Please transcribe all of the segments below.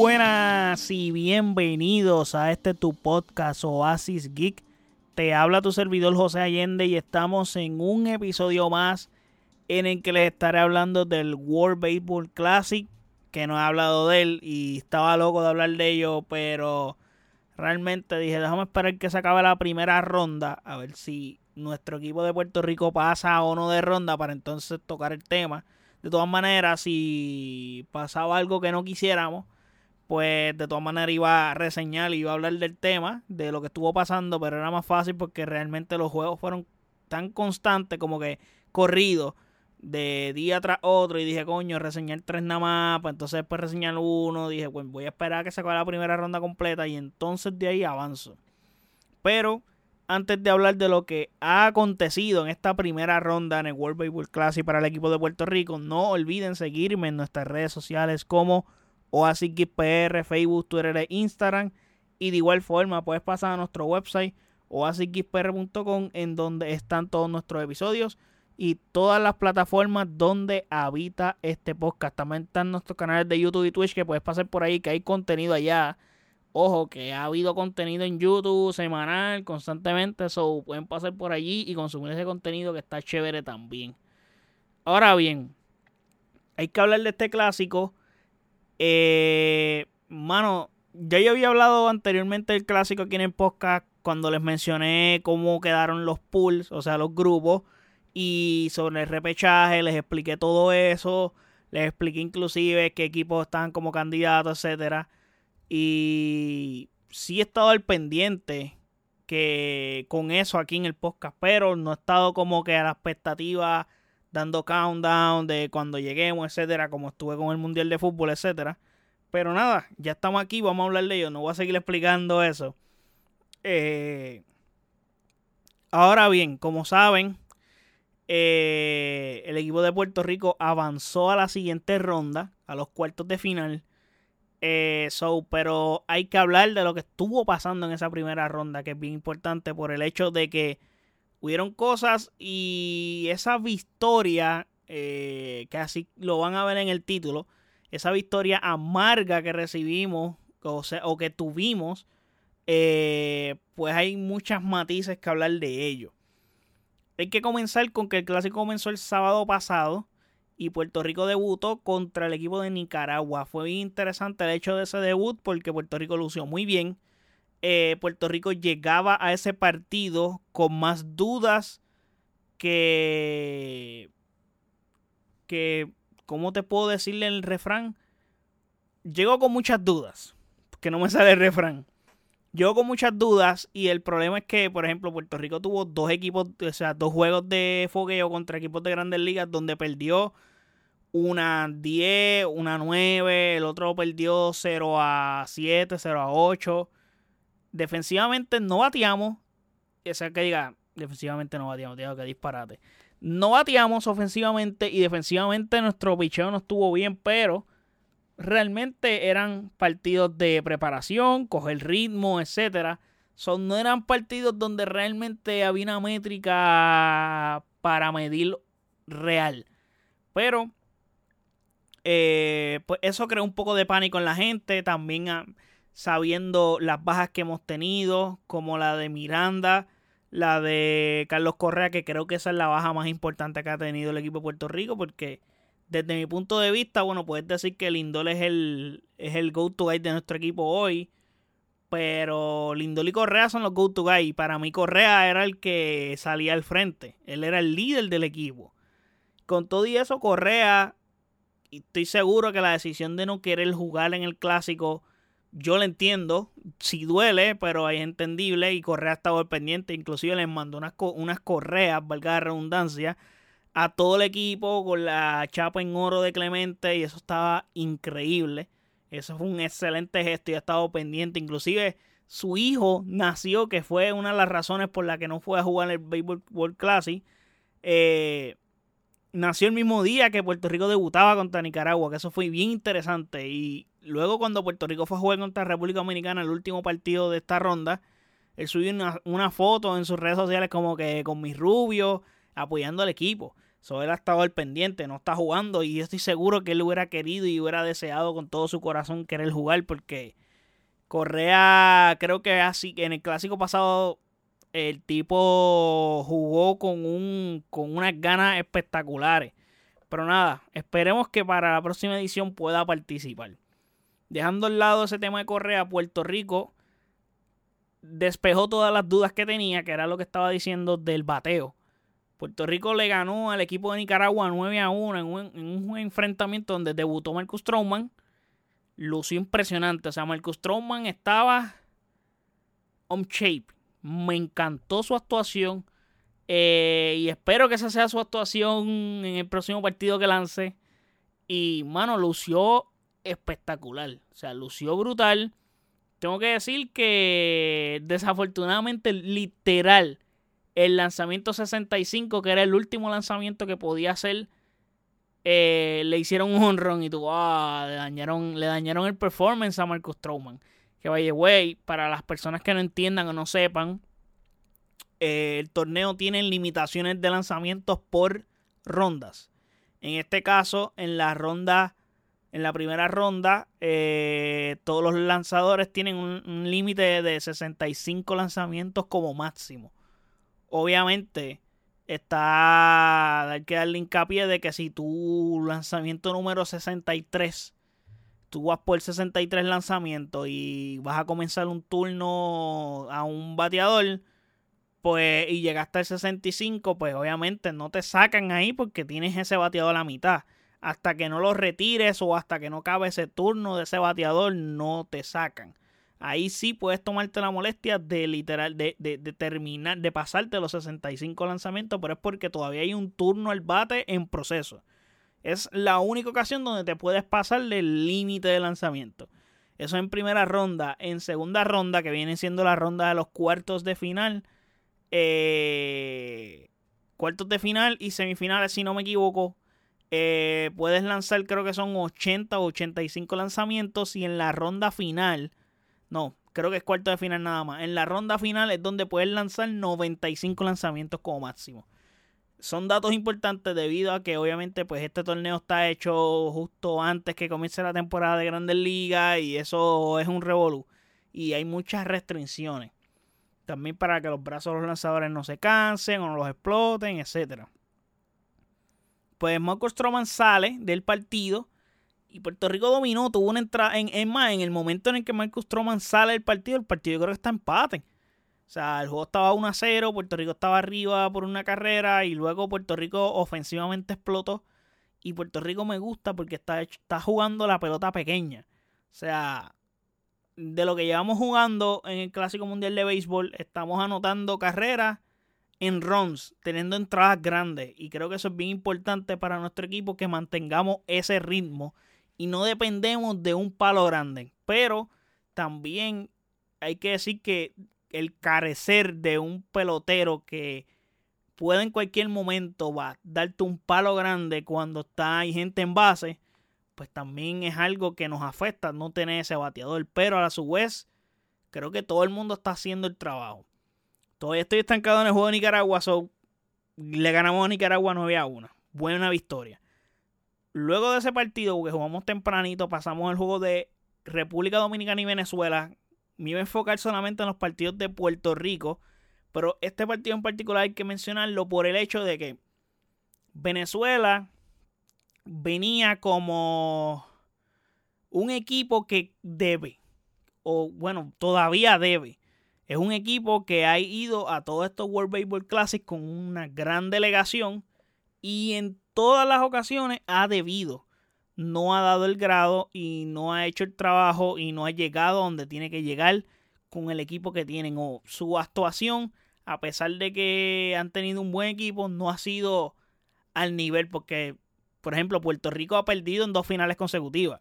buenas y bienvenidos a este tu podcast Oasis Geek. Te habla tu servidor José Allende y estamos en un episodio más en el que les estaré hablando del World Baseball Classic, que no he hablado de él y estaba loco de hablar de ello, pero realmente dije, déjame esperar que se acabe la primera ronda, a ver si nuestro equipo de Puerto Rico pasa o no de ronda para entonces tocar el tema. De todas maneras, si pasaba algo que no quisiéramos, pues de todas maneras iba a reseñar y iba a hablar del tema, de lo que estuvo pasando, pero era más fácil porque realmente los juegos fueron tan constantes como que corridos de día tras otro y dije, coño, reseñar tres nada más, pues entonces después reseñar uno, dije, pues voy a esperar a que se acabe la primera ronda completa y entonces de ahí avanzo. Pero antes de hablar de lo que ha acontecido en esta primera ronda en el World Baseball Classic para el equipo de Puerto Rico, no olviden seguirme en nuestras redes sociales como OasisGPR, Facebook, Twitter e Instagram. Y de igual forma puedes pasar a nuestro website oasisgpr.com en donde están todos nuestros episodios y todas las plataformas donde habita este podcast. También están nuestros canales de YouTube y Twitch que puedes pasar por ahí que hay contenido allá Ojo, que ha habido contenido en YouTube semanal, constantemente. So, pueden pasar por allí y consumir ese contenido que está chévere también. Ahora bien, hay que hablar de este clásico. Eh, mano, ya yo había hablado anteriormente del clásico aquí en el podcast cuando les mencioné cómo quedaron los pools, o sea, los grupos. Y sobre el repechaje, les expliqué todo eso. Les expliqué inclusive qué equipos estaban como candidatos, etcétera. Y sí he estado al pendiente que con eso aquí en el podcast, pero no he estado como que a la expectativa dando countdown de cuando lleguemos, etcétera, como estuve con el Mundial de Fútbol, etcétera. Pero nada, ya estamos aquí, vamos a hablar de ello, no voy a seguir explicando eso. Eh, ahora bien, como saben, eh, el equipo de Puerto Rico avanzó a la siguiente ronda, a los cuartos de final. Eh, so, pero hay que hablar de lo que estuvo pasando en esa primera ronda, que es bien importante por el hecho de que hubieron cosas y esa victoria, eh, que así lo van a ver en el título, esa victoria amarga que recibimos o, o que tuvimos, eh, pues hay muchas matices que hablar de ello. Hay que comenzar con que el clásico comenzó el sábado pasado y Puerto Rico debutó contra el equipo de Nicaragua. Fue bien interesante el hecho de ese debut porque Puerto Rico lució muy bien. Eh, Puerto Rico llegaba a ese partido con más dudas que... que ¿Cómo te puedo decirle el refrán? Llegó con muchas dudas. Que no me sale el refrán. Llegó con muchas dudas y el problema es que, por ejemplo, Puerto Rico tuvo dos equipos, o sea, dos juegos de fogueo contra equipos de grandes ligas donde perdió una 10, una 9, el otro perdió 0 a 7, 0 a 8. Defensivamente no bateamos. O sea que diga, defensivamente no bateamos, digo que disparate. No bateamos ofensivamente y defensivamente nuestro picheo no estuvo bien, pero realmente eran partidos de preparación, coger ritmo, etcétera. Son, no eran partidos donde realmente había una métrica para medir real. Pero eh, pues eso creó un poco de pánico en la gente, también ah, sabiendo las bajas que hemos tenido, como la de Miranda, la de Carlos Correa, que creo que esa es la baja más importante que ha tenido el equipo de Puerto Rico, porque desde mi punto de vista, bueno, puedes decir que Lindol es el, es el go-to guy de nuestro equipo hoy, pero Lindol y Correa son los go-to guy. Para mí Correa era el que salía al frente, él era el líder del equipo. Con todo y eso, Correa estoy seguro que la decisión de no querer jugar en el clásico, yo la entiendo. Si duele, pero es entendible. Y Correa estaba pendiente. Inclusive les mandó unas, unas correas, valga la redundancia, a todo el equipo con la chapa en oro de Clemente. Y eso estaba increíble. Eso fue un excelente gesto y ha estado pendiente. Inclusive su hijo nació, que fue una de las razones por las que no fue a jugar el Baseball World Classic. Eh, nació el mismo día que Puerto Rico debutaba contra Nicaragua, que eso fue bien interesante. Y luego cuando Puerto Rico fue a jugar contra República Dominicana, el último partido de esta ronda, él subió una, foto en sus redes sociales como que con mis rubios, apoyando al equipo. So, él ha estado al pendiente, no está jugando y yo estoy seguro que él hubiera querido y hubiera deseado con todo su corazón querer jugar porque Correa creo que así en el clásico pasado el tipo jugó con un con unas ganas espectaculares. Pero nada, esperemos que para la próxima edición pueda participar. Dejando al lado ese tema de Correa, Puerto Rico despejó todas las dudas que tenía, que era lo que estaba diciendo del bateo. Puerto Rico le ganó al equipo de Nicaragua 9 a 1 en un, enfrentamiento donde debutó Marcus Stroman. Lució impresionante. O sea, Marcus Stroman estaba on shape. Me encantó su actuación. Eh, y espero que esa sea su actuación en el próximo partido que lance. Y, mano, lució espectacular. O sea, lució brutal. Tengo que decir que desafortunadamente, literal, el lanzamiento 65, que era el último lanzamiento que podía hacer, eh, le hicieron un honrón y tú, ah, le dañaron, le dañaron el performance a Marcus Stroman. Que vaya, güey, para las personas que no entiendan o no sepan, eh, el torneo tiene limitaciones de lanzamientos por rondas. En este caso, en la ronda, en la primera ronda, eh, todos los lanzadores tienen un límite de 65 lanzamientos como máximo obviamente está hay que darle hincapié de que si tu lanzamiento número 63 tú vas por el 63 lanzamiento y vas a comenzar un turno a un bateador pues y llegaste al 65 pues obviamente no te sacan ahí porque tienes ese bateador a la mitad hasta que no lo retires o hasta que no cabe ese turno de ese bateador no te sacan ahí sí puedes tomarte la molestia de literal, de, de, de, terminar, de pasarte los 65 lanzamientos, pero es porque todavía hay un turno al bate en proceso. Es la única ocasión donde te puedes pasar del límite de lanzamiento. Eso en primera ronda. En segunda ronda, que viene siendo la ronda de los cuartos de final. Eh, cuartos de final y semifinales, si no me equivoco. Eh, puedes lanzar, creo que son 80 o 85 lanzamientos. Y en la ronda final no, creo que es cuarto de final nada más. En la ronda final es donde puedes lanzar 95 lanzamientos como máximo. Son datos importantes debido a que obviamente pues este torneo está hecho justo antes que comience la temporada de Grandes Ligas y eso es un revolú. Y hay muchas restricciones. También para que los brazos de los lanzadores no se cansen o no los exploten, etc. Pues Marco Stroman sale del partido y Puerto Rico dominó, tuvo una entrada. En, más, en el momento en el que Marcus Stroman sale del partido, el partido creo que está empate. O sea, el juego estaba 1 a 0, Puerto Rico estaba arriba por una carrera y luego Puerto Rico ofensivamente explotó. Y Puerto Rico me gusta porque está, está jugando la pelota pequeña. O sea, de lo que llevamos jugando en el Clásico Mundial de Béisbol, estamos anotando carreras en runs, teniendo entradas grandes. Y creo que eso es bien importante para nuestro equipo que mantengamos ese ritmo y no dependemos de un palo grande. Pero también hay que decir que el carecer de un pelotero que puede en cualquier momento va, darte un palo grande cuando está hay gente en base, pues también es algo que nos afecta no tener ese bateador. Pero a su vez, creo que todo el mundo está haciendo el trabajo. Todavía estoy estancado en el juego de Nicaragua, so le ganamos a Nicaragua 9 a 1. Buena victoria. Luego de ese partido, porque jugamos tempranito, pasamos el juego de República Dominicana y Venezuela. Me iba a enfocar solamente en los partidos de Puerto Rico. Pero este partido en particular hay que mencionarlo por el hecho de que Venezuela venía como un equipo que debe, o bueno, todavía debe. Es un equipo que ha ido a todos estos World Baseball Classics con una gran delegación y en todas las ocasiones ha debido. No ha dado el grado y no ha hecho el trabajo y no ha llegado donde tiene que llegar con el equipo que tienen. O su actuación, a pesar de que han tenido un buen equipo, no ha sido al nivel porque, por ejemplo, Puerto Rico ha perdido en dos finales consecutivas.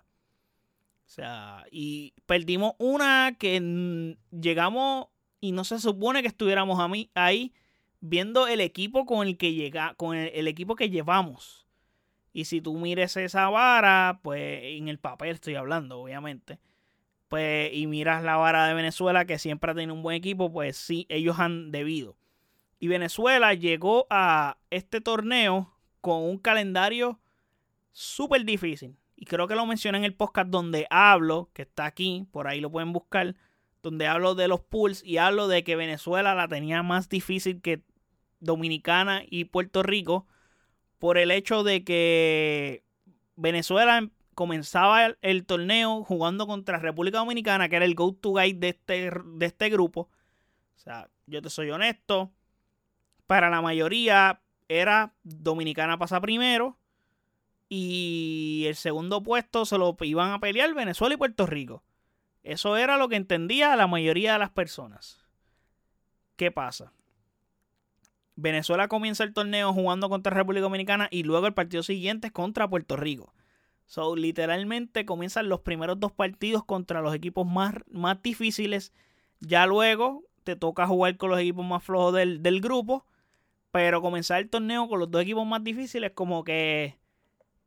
O sea, y perdimos una que llegamos y no se supone que estuviéramos ahí viendo el equipo con el que llega, con el, equipo que llevamos. Y si tú mires esa vara, pues en el papel estoy hablando, obviamente. Pues, y miras la vara de Venezuela, que siempre ha tenido un buen equipo, pues sí, ellos han debido. Y Venezuela llegó a este torneo con un calendario súper difícil. Y creo que lo mencioné en el podcast donde hablo, que está aquí, por ahí lo pueden buscar, donde hablo de los pools y hablo de que Venezuela la tenía más difícil que Dominicana y Puerto Rico por el hecho de que Venezuela comenzaba el, torneo jugando contra República Dominicana, que era el go-to guy de este, de este grupo. O sea, yo te soy honesto, para la mayoría era Dominicana pasa primero y el segundo puesto se lo iban a pelear Venezuela y Puerto Rico. Eso era lo que entendía la mayoría de las personas. ¿Qué pasa? Venezuela comienza el torneo jugando contra República Dominicana y luego el partido siguiente es contra Puerto Rico. So, literalmente comienzan los primeros dos partidos contra los equipos más, más difíciles. Ya luego te toca jugar con los equipos más flojos del, del grupo. Pero comenzar el torneo con los dos equipos más difíciles, como que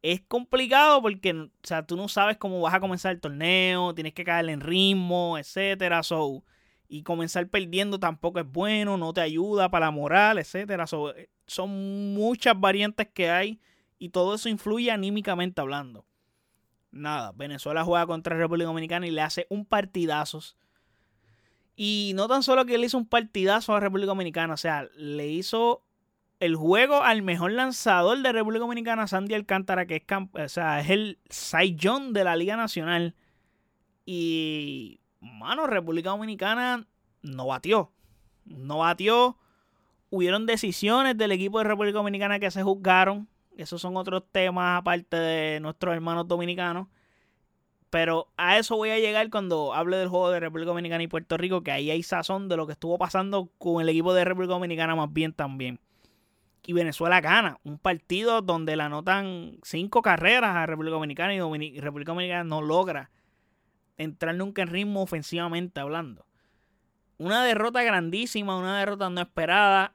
es complicado porque, o sea, tú no sabes cómo vas a comenzar el torneo, tienes que caer en ritmo, etcétera. So, y comenzar perdiendo tampoco es bueno, no te ayuda para la moral, etcétera. Eh, son muchas variantes que hay y todo eso influye anímicamente hablando. Nada, Venezuela juega contra República Dominicana y le hace un partidazo. Y no tan solo que le hizo un partidazo a República Dominicana, o sea, le hizo el juego al mejor lanzador de República Dominicana, Sandy Alcántara, que es, o sea, es el John de la Liga Nacional. Y, mano, República Dominicana no batió. No batió. Hubieron decisiones del equipo de República Dominicana que se juzgaron. Esos son otros temas aparte de nuestros hermanos dominicanos. Pero a eso voy a llegar cuando hable del juego de República Dominicana y Puerto Rico, que ahí hay sazón de lo que estuvo pasando con el equipo de República Dominicana más bien también y Venezuela gana. Un partido donde le anotan cinco carreras a República Dominicana y, República Dominicana no logra entrar nunca en ritmo ofensivamente hablando. Una derrota grandísima, una derrota no esperada.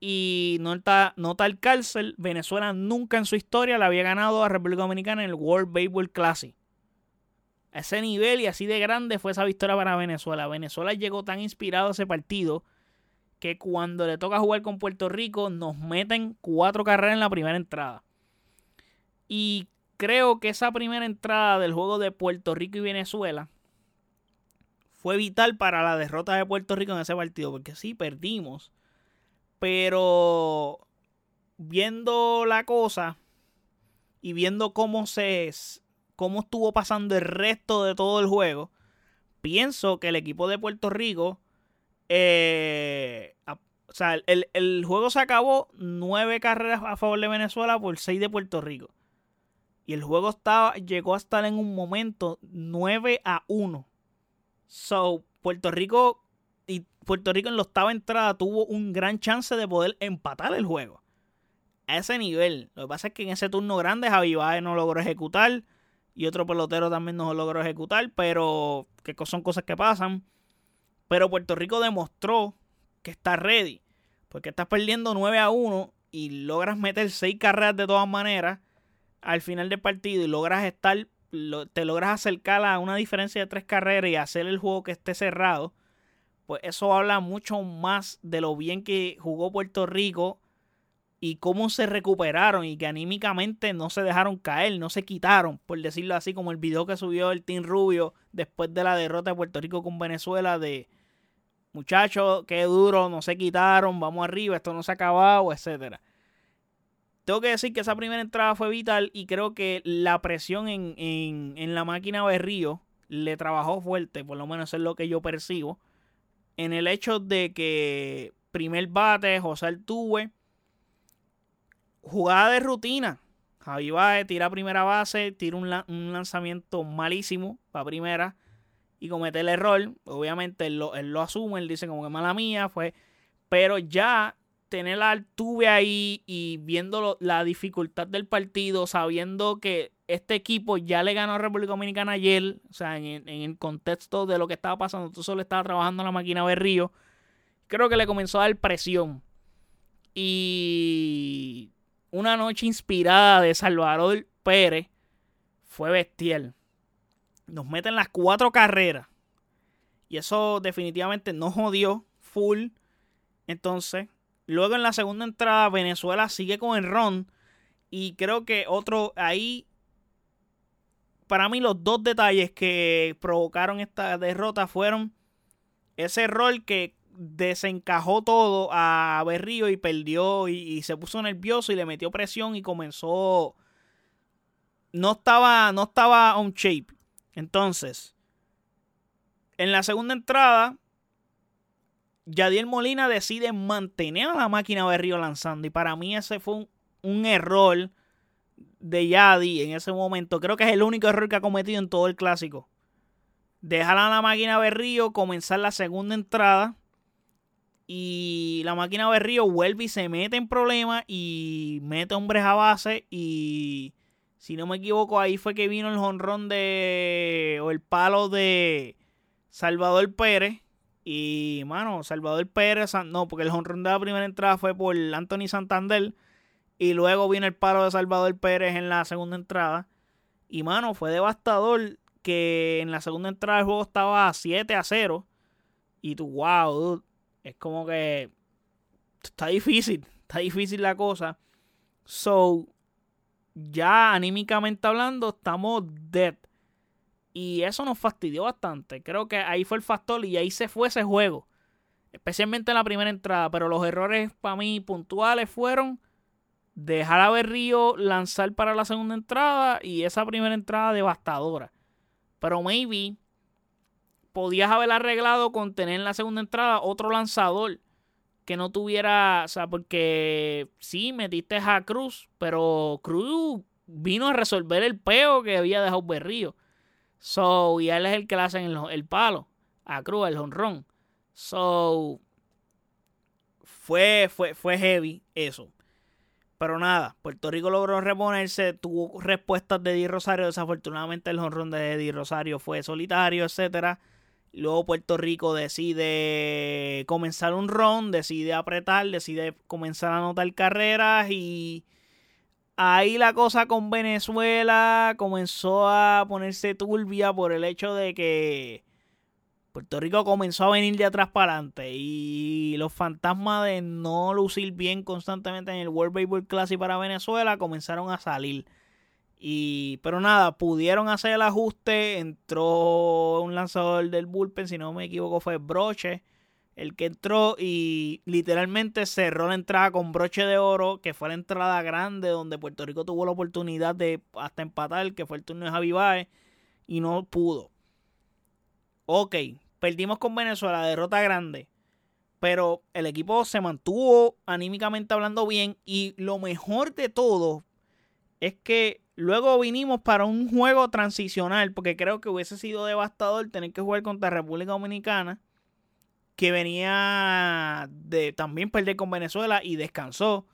Y nota, nota el cárcel, Venezuela nunca en su historia le había ganado a República Dominicana en el World Baseball Classic. A ese nivel y así de grande fue esa victoria para Venezuela. Venezuela llegó tan inspirado a ese partido que cuando le toca jugar con Puerto Rico nos meten cuatro carreras en la primera entrada. Y creo que esa primera entrada del juego de Puerto Rico y Venezuela fue vital para la derrota de Puerto Rico en ese partido, porque sí, perdimos. Pero viendo la cosa y viendo cómo se cómo estuvo pasando el resto de todo el juego, pienso que el equipo de Puerto Rico eh, o sea, el, juego se acabó nueve carreras a favor de Venezuela por seis de Puerto Rico. El juego estaba, llegó a estar en un momento 9 a 1. So, Puerto Rico y Puerto Rico en la octava entrada tuvo un gran chance de poder empatar el juego. A ese nivel. Lo que pasa es que en ese turno grande Javi Baez no logró ejecutar. Y otro pelotero también no logró ejecutar. Pero que son cosas que pasan. Pero Puerto Rico demostró que está ready. Porque estás perdiendo 9 a 1 y logras meter 6 carreras de todas maneras al final del partido y logras estar, te logras acercar a una diferencia de 3 carreras y hacer el juego que esté cerrado. Pues eso habla mucho más de lo bien que jugó Puerto Rico y cómo se recuperaron y que anímicamente no se dejaron caer, no se quitaron, por decirlo así, como el video que subió el Team Rubio después de la derrota de Puerto Rico con Venezuela de muchachos, qué duro, no se quitaron, vamos arriba, esto no se ha acabado, etcétera. Tengo que decir que esa primera entrada fue vital y creo que la presión en, en, la máquina de Río le trabajó fuerte, por lo menos es lo que yo percibo, en el hecho de que primer bate, José Altuve, jugada de rutina. Javi Baez tira primera base, tira un, un lanzamiento malísimo para primera y comete el error. Obviamente él lo, asume, él dice como que mala mía fue. Pero ya tener la Altuve ahí y viendo la dificultad del partido, sabiendo que este equipo ya le ganó a República Dominicana ayer, o sea, en, el contexto de lo que estaba pasando, tú solo estabas trabajando en la máquina de Río, creo que le comenzó a dar presión. Y una noche inspirada de Salvador Pérez fue bestial nos meten las cuatro carreras. Y eso definitivamente no jodió full. Entonces, luego en la segunda entrada, Venezuela sigue con el ron. Y creo que otro ahí, para mí los dos detalles que provocaron esta derrota fueron ese error que desencajó todo a Berrío y perdió y, se puso nervioso y le metió presión y comenzó no estaba no estaba on shape. Entonces, en la segunda entrada Yadiel Molina decide mantener a la máquina Berrío lanzando y para mí ese fue un, error de Yadi en ese momento. Creo que es el único error que ha cometido en todo el clásico. Dejar a la máquina Berrío comenzar la segunda entrada y la máquina Berrío vuelve y se mete en problemas y mete hombres a base. Y si no me equivoco, ahí fue que vino el jonrón de. o el palo de Salvador Pérez. Y, mano, Salvador Pérez, no, porque el jonrón de la primera entrada fue por Anthony Santander. Y luego vino el palo de Salvador Pérez en la segunda entrada. Y, mano, fue devastador que en la segunda entrada el juego estaba 7 a 0. Y tú, wow, dude es como que está difícil, está difícil la cosa. So, ya anímicamente hablando, estamos dead. Y eso nos fastidió bastante. Creo que ahí fue el factor y ahí se fue ese juego. Especialmente en la primera entrada. Pero los errores para mí puntuales fueron dejar a Berrío lanzar para la segunda entrada y esa primera entrada devastadora. Pero maybe podías haber arreglado con tener en la segunda entrada otro lanzador que no tuviera, o sea, porque sí, metiste a Cruz, pero Cruz vino a resolver el peo que había dejado Berrío. So, y él es el que le hacen el, palo a Cruz, el honrón. So, fue, fue, fue heavy eso. Pero nada, Puerto Rico logró reponerse, tuvo respuestas de Eddie Rosario. Desafortunadamente el honrón de Eddie Rosario fue solitario, etcétera. Luego Puerto Rico decide comenzar un ron, decide apretar, decide comenzar a anotar carreras y ahí la cosa con Venezuela comenzó a ponerse turbia por el hecho de que Puerto Rico comenzó a venir de atrás para adelante y los fantasmas de no lucir bien constantemente en el World Baseball Classic para Venezuela comenzaron a salir. Y, pero nada, pudieron hacer el ajuste. Entró un lanzador del bullpen, si no me equivoco, fue Broche el que entró y literalmente cerró la entrada con broche de oro, que fue la entrada grande donde Puerto Rico tuvo la oportunidad de hasta empatar, que fue el turno de Javi Baez, y no pudo. Ok, perdimos con Venezuela, derrota grande, pero el equipo se mantuvo anímicamente hablando bien y lo mejor de todo es que Luego vinimos para un juego transicional, porque creo que hubiese sido devastador tener que jugar contra República Dominicana, que venía de también perder con Venezuela y descansó.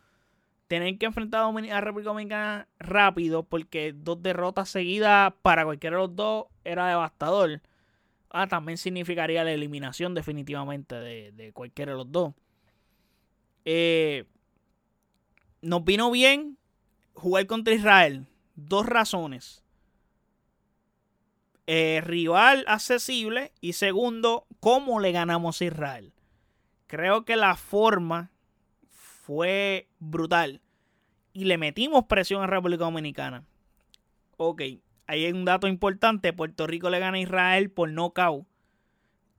Tener que enfrentar a República Dominicana rápido, porque dos derrotas seguidas para cualquiera de los dos era devastador. Ah, también significaría la eliminación definitivamente de, de cualquiera de los dos. Eh, nos vino bien jugar contra Israel dos razones. Eh, rival accesible y segundo, cómo le ganamos a Israel. Creo que la forma fue brutal y le metimos presión a República Dominicana. Ok, ahí hay un dato importante. Puerto Rico le gana a Israel por nocaut.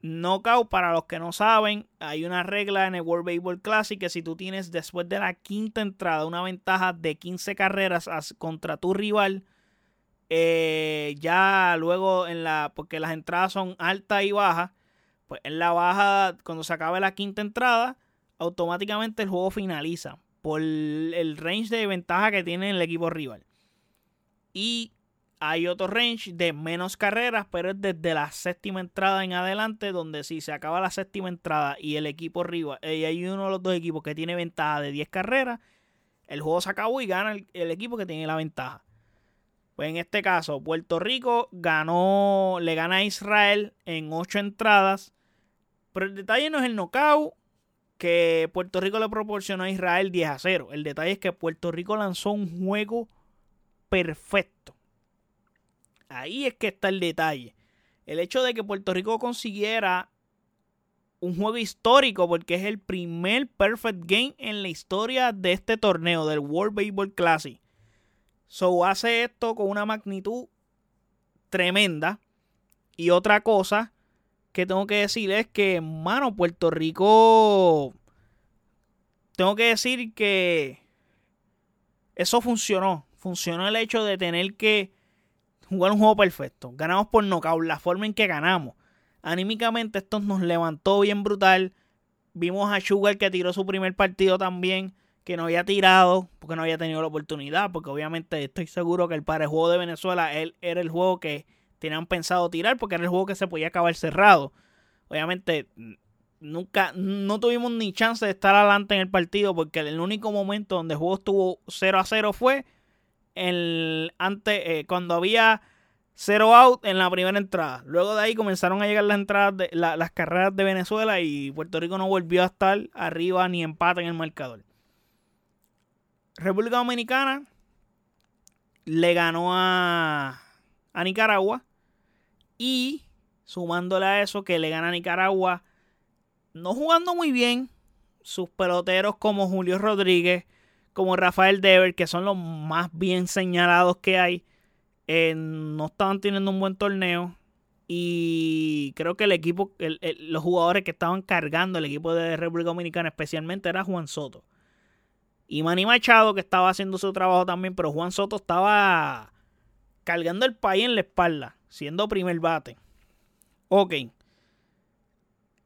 Knockout, para los que no saben, hay una regla en el World Baseball Classic que si tú tienes después de la quinta entrada una ventaja de 15 carreras contra tu rival, eh, ya luego en la, porque las entradas son altas y bajas, pues en la baja, cuando se acabe la quinta entrada, automáticamente el juego finaliza por el range de ventaja que tiene el equipo rival. Y hay otro range de menos carreras, pero es desde la séptima entrada en adelante, donde si se acaba la séptima entrada y el equipo eh, y hay uno de los dos equipos que tiene ventaja de 10 carreras, el juego se acabó y gana el, equipo que tiene la ventaja. Pues en este caso, Puerto Rico ganó, le gana a Israel en 8 entradas, pero el detalle no es el knockout que Puerto Rico le proporcionó a Israel 10 a 0. El detalle es que Puerto Rico lanzó un juego perfecto Ahí es que está el detalle. El hecho de que Puerto Rico consiguiera un juego histórico porque es el primer perfect game en la historia de este torneo del World Baseball Classic. So hace esto con una magnitud tremenda. Y otra cosa que tengo que decir es que, mano, Puerto Rico. Tengo que decir que eso funcionó. Funcionó el hecho de tener que jugar un juego perfecto. Ganamos por nocaut, la forma en que ganamos. Anímicamente esto nos levantó bien brutal. Vimos a Sugar que tiró su primer partido también, que no había tirado porque no había tenido la oportunidad, porque obviamente estoy seguro que el para el juego de Venezuela él era el juego que tenían pensado tirar porque era el juego que se podía acabar cerrado. Obviamente nunca no tuvimos ni chance de estar adelante en el partido porque el único momento donde el juego estuvo 0 a 0 fue el, antes, eh, cuando había cero out en la primera entrada. Luego de ahí comenzaron a llegar las entradas de las carreras de Venezuela y Puerto Rico no volvió a estar arriba ni empate en el marcador. República Dominicana le ganó a, a Nicaragua y sumándole a eso que le gana a Nicaragua no jugando muy bien sus peloteros como Julio Rodríguez, como Rafael Dever, que son los más bien señalados que hay eh, no estaban teniendo un buen torneo. Y creo que el equipo, los jugadores que estaban cargando el equipo de República Dominicana especialmente era Juan Soto. Y Manny Machado que estaba haciendo su trabajo también, pero Juan Soto estaba cargando el país en la espalda, siendo primer bate. Ok.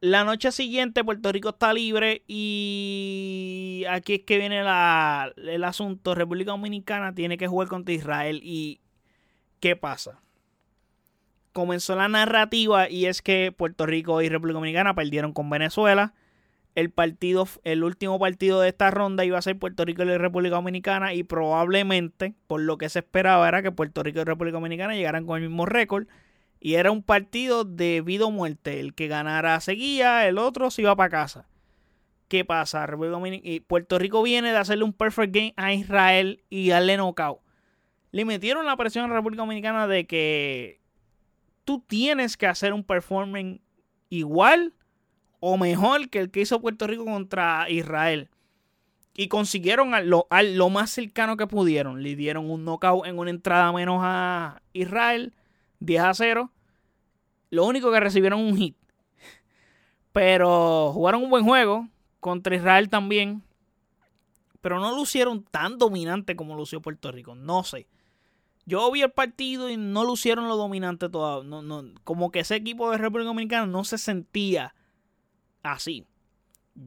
La noche siguiente Puerto Rico está libre y aquí es que viene el asunto. República Dominicana tiene que jugar contra Israel y ¿Qué pasa? Comenzó la narrativa y es que Puerto Rico y República Dominicana perdieron con Venezuela. El partido, el último partido de esta ronda iba a ser Puerto Rico y República Dominicana y probablemente, por lo que se esperaba, era que Puerto Rico y República Dominicana llegaran con el mismo récord. Y era un partido de vida o muerte. El que ganara seguía, el otro se iba para casa. ¿Qué pasa? Puerto Rico viene de hacerle un perfect game a Israel y darle knockout le metieron la presión a la República Dominicana de que tú tienes que hacer un performance igual o mejor que el que hizo Puerto Rico contra Israel. Y consiguieron a lo, lo más cercano que pudieron. Le dieron un knockout en una entrada menos a Israel, 10 a 0. Lo único que recibieron un hit. Pero jugaron un buen juego contra Israel también. Pero no lucieron tan dominante como lució Puerto Rico. No sé. Yo vi el partido y no lucieron lo dominante todavía. No, no, como que ese equipo de República Dominicana no se sentía así.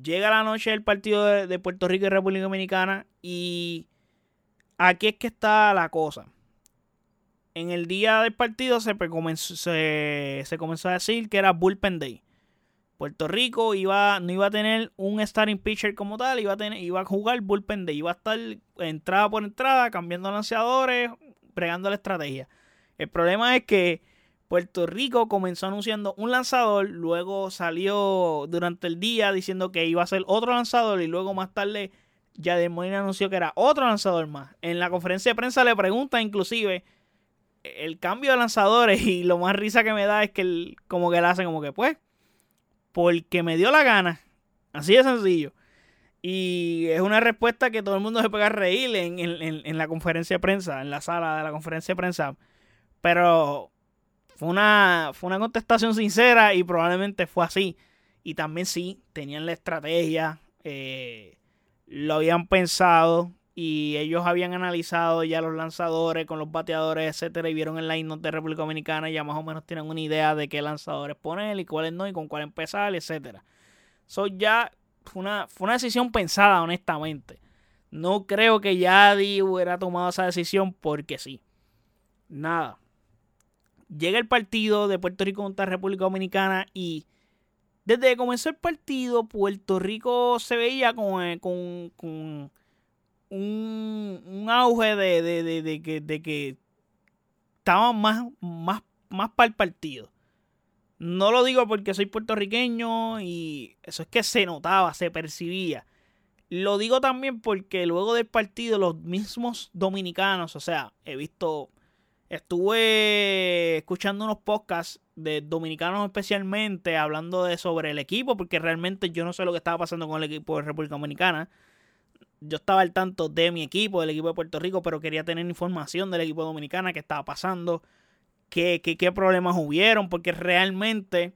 Llega la noche del partido de, Puerto Rico y República Dominicana y aquí es que está la cosa. En el día del partido se comenzó, a decir que era Bullpen Day. Puerto Rico iba, no iba a tener un starting pitcher como tal, iba a, tener, iba a jugar Bullpen Day. Iba a estar entrada por entrada, cambiando lanzadores, pregando la estrategia. El problema es que Puerto Rico comenzó anunciando un lanzador, luego salió durante el día diciendo que iba a ser otro lanzador y luego más tarde Yader Molina anunció que era otro lanzador más. En la conferencia de prensa le pregunta inclusive el cambio de lanzadores y lo más risa que me da es que como que le hacen como que pues porque me dio la gana. Así de sencillo. Y es una respuesta que todo el mundo se puede reír en, la conferencia de prensa, en la sala de la conferencia de prensa. Pero fue una, fue una contestación sincera y probablemente fue así. Y también sí, tenían la estrategia, eh, lo habían pensado y ellos habían analizado ya los lanzadores con los bateadores, etcétera, y vieron el line de República Dominicana, ya más o menos tienen una idea de qué lanzadores poner y cuáles no y con cuál empezar, etcétera. So ya fue una, fue una decisión pensada, honestamente. No creo que Yadi hubiera tomado esa decisión porque sí. Nada. Llega el partido de Puerto Rico contra República Dominicana y desde que comenzó el partido, Puerto Rico se veía con, eh, con, un, un, auge de, de, de, que, de que estaban más, más, más para el partido. No lo digo porque soy puertorriqueño y eso es que se notaba, se percibía. Lo digo también porque luego del partido los mismos dominicanos, o sea, he visto, estuve escuchando unos podcasts de dominicanos especialmente hablando de sobre el equipo porque realmente yo no sé lo que estaba pasando con el equipo de República Dominicana. yo estaba al tanto de mi equipo, del equipo de Puerto Rico, pero quería tener información del equipo dominicana, qué estaba pasando, qué, qué, qué problemas hubieron, porque realmente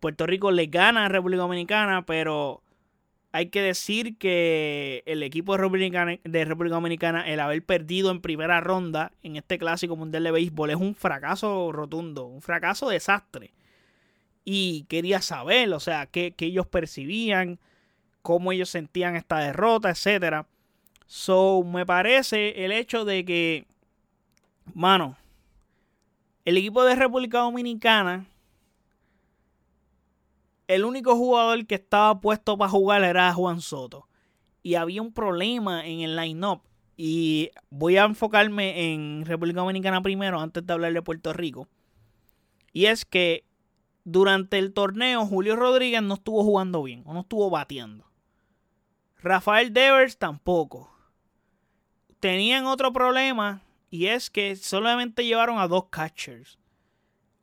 Puerto Rico le gana a República Dominicana, pero hay que decir que el equipo de República, de República Dominicana, el haber perdido en primera ronda en este clásico mundial de béisbol, es un fracaso rotundo, un fracaso desastre. Y quería saber, o sea, qué, qué ellos percibían, cómo ellos sentían esta derrota, etcétera. So, me parece el hecho de que, mano, el equipo de República Dominicana el único jugador que estaba puesto para jugar era Juan Soto. Y había un problema en el line-up. Y voy a enfocarme en República Dominicana primero antes de hablar de Puerto Rico. Y es que durante el torneo Julio Rodríguez no estuvo jugando bien o no estuvo bateando. Rafael Devers tampoco. Tenían otro problema y es que solamente llevaron a dos catchers.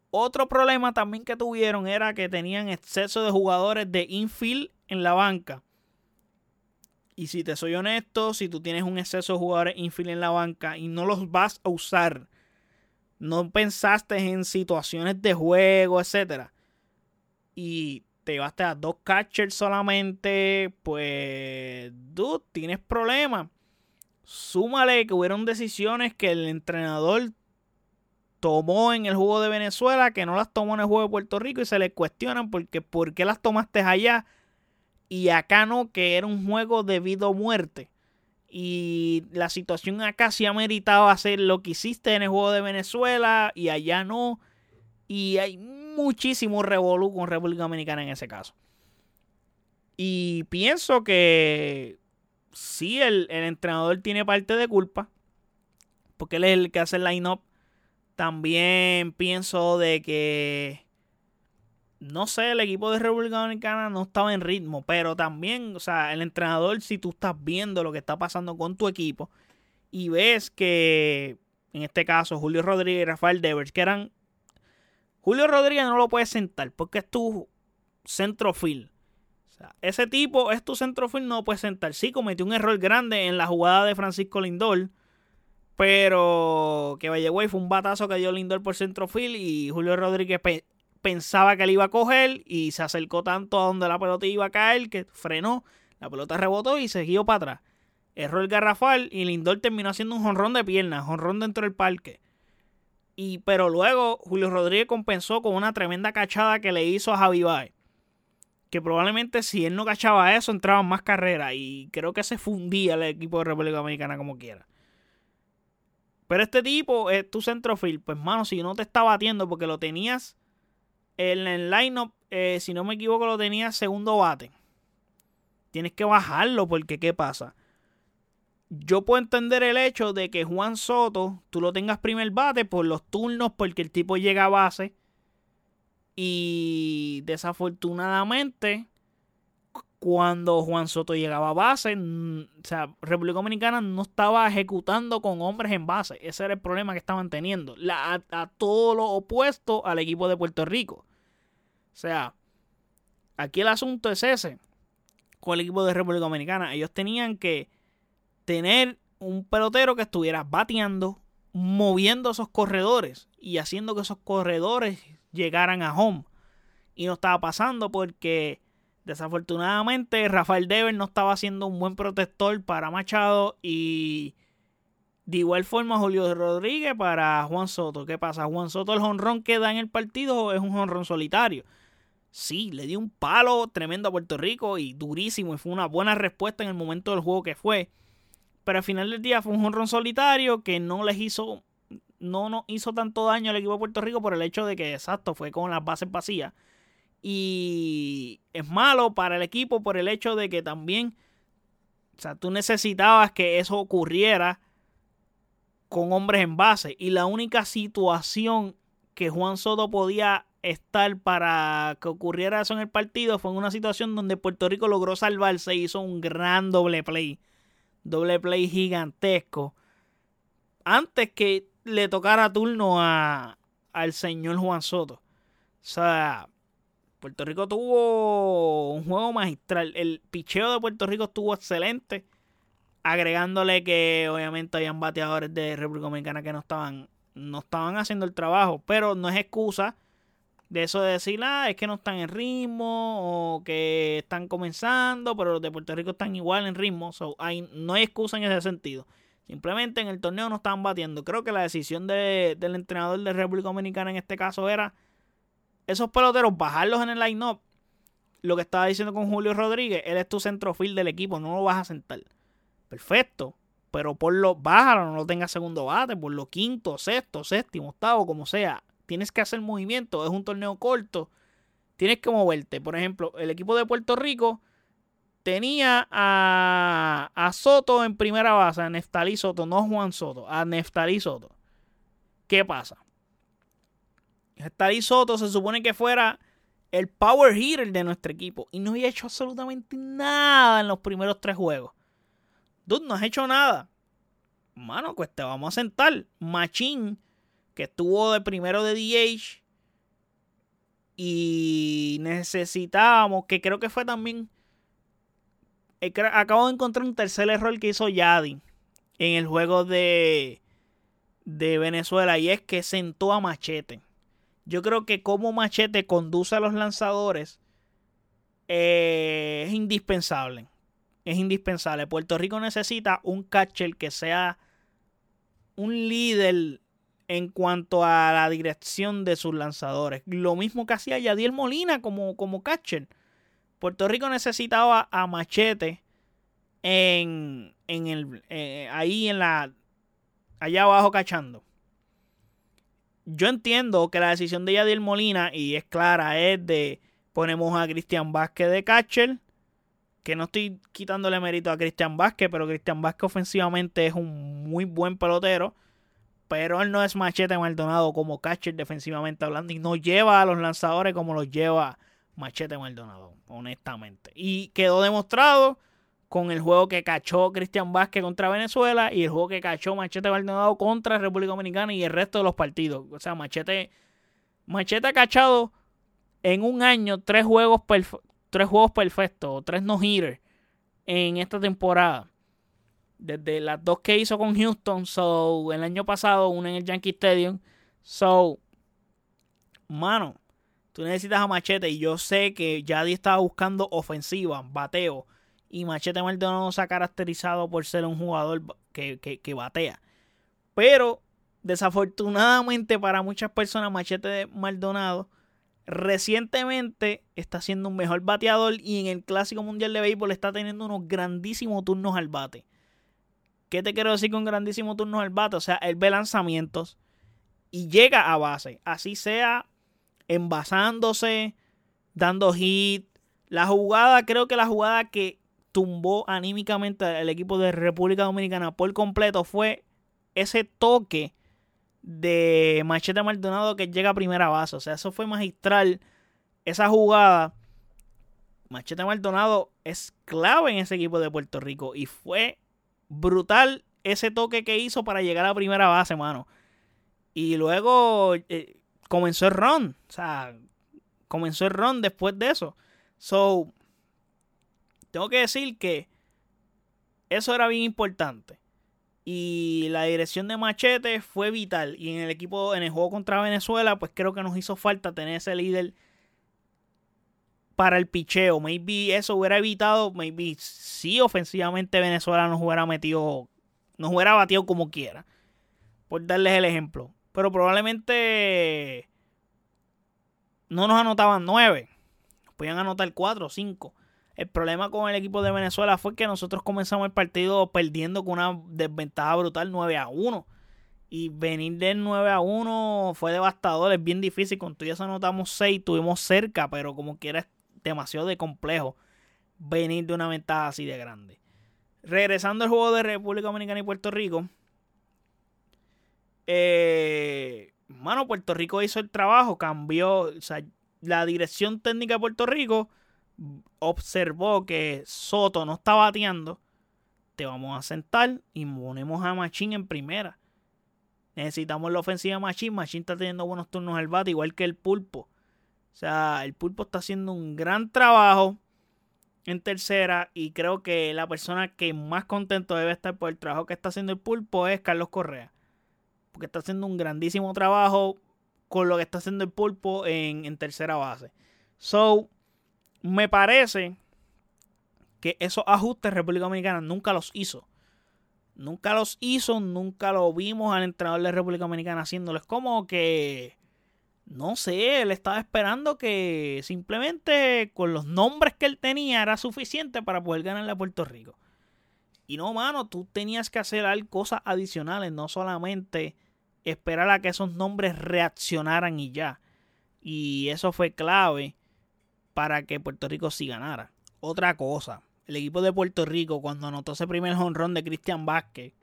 Otro problema también que tuvieron era que tenían exceso de jugadores de infield en la banca. Y si te soy honesto, si tú tienes un exceso de jugadores infield en la banca y no los vas a usar, no pensaste en situaciones de juego, etcétera, y te llevaste a dos catchers solamente, pues, dude, tienes problemas. Súmale que hubieron decisiones que el entrenador tomó en el juego de Venezuela, que no las tomó en el juego de Puerto Rico y se le cuestionan porque por qué las tomaste allá y acá no, que era un juego de vida muerte. Y la situación acá sí ha meritado hacer lo que hiciste en el juego de Venezuela y allá no. Y hay muchísimo revolú con República Dominicana en ese caso. Y pienso que sí, el, el entrenador tiene parte de culpa. Porque él es el que hace el line-up también pienso de que, no sé, el equipo de República Dominicana no estaba en ritmo, pero también, o sea, el entrenador, si tú estás viendo lo que está pasando con tu equipo y ves que, en este caso, Julio Rodríguez y Rafael Devers, que eran... Julio Rodríguez no lo puedes sentar porque es tu centrofil. O sea, ese tipo es tu centrofil, no lo puedes sentar. Sí, cometió un error grande en la jugada de Francisco Lindor pero que Valleway fue un batazo que dio Lindor por centrofil y Julio Rodríguez pensaba que le iba a coger y se acercó tanto a donde la pelota iba a caer que frenó, la pelota rebotó y se siguió para atrás. Erró el garrafal y Lindor terminó haciendo un jonrón de piernas, jonrón dentro del parque. Y, pero luego Julio Rodríguez compensó con una tremenda cachada que le hizo a Javi Baez. Que probablemente si él no cachaba eso entraban más carreras. Y creo que se fundía el equipo de República Dominicana como quiera. Pero este tipo es tu centrofield. Pues, mano, si no te está batiendo porque lo tenías en el lineup, eh, si no me equivoco, lo tenías segundo bate. Tienes que bajarlo porque, ¿qué pasa? Yo puedo entender el hecho de que Juan Soto, tú lo tengas primer bate por los turnos, porque el tipo llega a base. Y desafortunadamente, cuando Juan Soto llegaba a base, o sea, República Dominicana no estaba ejecutando con hombres en base. Ese era el problema que estaban teniendo. a, todo lo opuesto al equipo de Puerto Rico. O sea, aquí el asunto es ese. Con el equipo de República Dominicana. Ellos tenían que tener un pelotero que estuviera bateando, moviendo esos corredores y haciendo que esos corredores llegaran a home. Y no estaba pasando porque Desafortunadamente, Rafael Dever no estaba siendo un buen protector para Machado y de igual forma Julio Rodríguez para Juan Soto. ¿Qué pasa? Juan Soto el jonrón que da en el partido es un jonrón solitario. Sí, le dio un palo tremendo a Puerto Rico y durísimo y fue una buena respuesta en el momento del juego que fue. Pero al final del día fue un jonrón solitario que no les hizo no hizo tanto daño al equipo de Puerto Rico por el hecho de que exacto fue con las bases vacías y es malo para el equipo por el hecho de que también, o sea, tú necesitabas que eso ocurriera con hombres en base. Y la única situación que Juan Soto podía estar para que ocurriera eso en el partido fue en una situación donde Puerto Rico logró salvarse y hizo un gran doble play. Doble play gigantesco. Antes que le tocara turno a, al señor Juan Soto. O sea, Puerto Rico tuvo un juego magistral. El picheo de Puerto Rico estuvo excelente. agregándole que obviamente habían bateadores de República Dominicana que no estaban, no estaban haciendo el trabajo, pero no es excusa de eso de decir, ah, es que no están en ritmo o que están comenzando, pero los de Puerto Rico están igual en ritmo, hay, no hay excusa en ese sentido. Simplemente en el torneo no estaban batiendo. Creo que la decisión del entrenador de República Dominicana en este caso era esos peloteros bajarlos en el line-up. Lo que estaba diciendo con Julio Rodríguez, él es tu centrofil del equipo, no lo vas a sentar. Perfecto. Pero por lo bájalo, no lo tengas segundo bate, por lo quinto, sexto, séptimo, octavo, como sea tienes que hacer movimiento, es un torneo corto, tienes que moverte. Por ejemplo, el equipo de Puerto Rico tenía a, a Soto en primera base, a Neftalí Soto, no Juan Soto, a Neftalí Soto. ¿Qué pasa? Neftalí Soto se supone que fuera el power hitter de nuestro equipo y no había hecho absolutamente nada en los primeros tres juegos. Dude, no has hecho nada. Mano, pues te vamos a sentar. Machín que estuvo de primero de DH y necesitábamos, que creo que fue también, eh, acabo de encontrar un tercer error que hizo Yadi en el juego de, de Venezuela y es que sentó a Machete. Yo creo que como Machete conduce a los lanzadores eh, es indispensable. Es indispensable. Puerto Rico necesita un catcher que sea un líder en cuanto a la dirección de sus lanzadores. Lo mismo que hacía Yadiel Molina como, como catcher. Puerto Rico necesitaba a Machete en, en el, eh, ahí en la, allá abajo cachando. Yo entiendo que la decisión de Yadiel Molina, y es clara, es de ponemos a Cristian Vázquez de catcher. Que no estoy quitándole mérito a Cristian Vázquez, pero Cristian Vázquez ofensivamente es un muy buen pelotero pero él no es Machete Maldonado como catcher defensivamente hablando y no lleva a los lanzadores como los lleva Machete Maldonado, honestamente. Y quedó demostrado con el juego que cachó Cristian Vázquez contra Venezuela y el juego que cachó Machete Maldonado contra República Dominicana y el resto de los partidos. O sea, Machete, Machete ha cachado en un año tres juegos, tres juegos perfectos, tres no-hitters en esta temporada. Desde las dos que hizo con Houston, so, el año pasado, una en el Yankee Stadium. So, mano, tú necesitas a Machete. Y yo sé que Yadi estaba buscando ofensiva, bateo. Y Machete Maldonado se ha caracterizado por ser un jugador que, que batea. Pero, desafortunadamente para muchas personas, Machete Maldonado recientemente está siendo un mejor bateador y en el Clásico Mundial de Béisbol está teniendo unos grandísimos turnos al bate. ¿Qué te quiero decir con grandísimo turno al bate? O sea, él ve lanzamientos y llega a base. Así sea envasándose, dando hit. La jugada, creo que la jugada que tumbó anímicamente al equipo de República Dominicana por completo fue ese toque de Machete Maldonado que llega a primera base. O sea, eso fue magistral. Esa jugada. Machete Maldonado es clave en ese equipo de Puerto Rico y fue brutal ese toque que hizo para llegar a primera base, mano. Y luego eh, comenzó el run. O sea, comenzó el run después de eso. So, tengo que decir que eso era bien importante. Y la dirección de Machete fue vital. Y en el equipo, en el juego contra Venezuela, pues creo que nos hizo falta tener ese líder para el picheo. Maybe eso hubiera evitado, maybe si ofensivamente Venezuela nos hubiera metido, nos hubiera batido como quiera. Por darles el ejemplo. Pero probablemente no nos anotaban nueve. Podían anotar cuatro o cinco. El problema con el equipo de Venezuela fue que nosotros comenzamos el partido perdiendo con una desventaja brutal 9 a 1. Y venir del 9 a 1 fue devastador, es bien difícil. Con tú ya anotamos 6, tuvimos cerca, pero como quiera demasiado de complejo venir de una ventaja así de grande. Regresando al juego de República Dominicana y Puerto Rico. Eh, mano, Puerto Rico hizo el trabajo, cambió. O sea, la dirección técnica de Puerto Rico observó que Soto no está bateando. Te vamos a sentar y ponemos a Machín en primera. Necesitamos la ofensiva de Machín. Machín está teniendo buenos turnos al bate, igual que el pulpo. O sea, el pulpo está haciendo un gran trabajo. en tercera y creo que la persona que más contento debe estar por el trabajo que está haciendo el pulpo es Carlos Correa. Porque está haciendo un grandísimo trabajo con lo que está haciendo el pulpo en, en tercera base. So, me parece que esos ajustes República Dominicana nunca los hizo. Nunca los hizo, nunca lo vimos al entrenador de República Dominicana haciéndoles como que no sé, él estaba esperando que simplemente con los nombres que él tenía era suficiente para poder ganarle a Puerto Rico. Y no, mano, tú tenías que hacer cosas adicionales, no solamente esperar a que esos nombres reaccionaran y ya. Y eso fue clave para que Puerto Rico sí ganara. Otra cosa, el equipo de Puerto Rico cuando anotó ese primer jonrón de Cristian Vázquez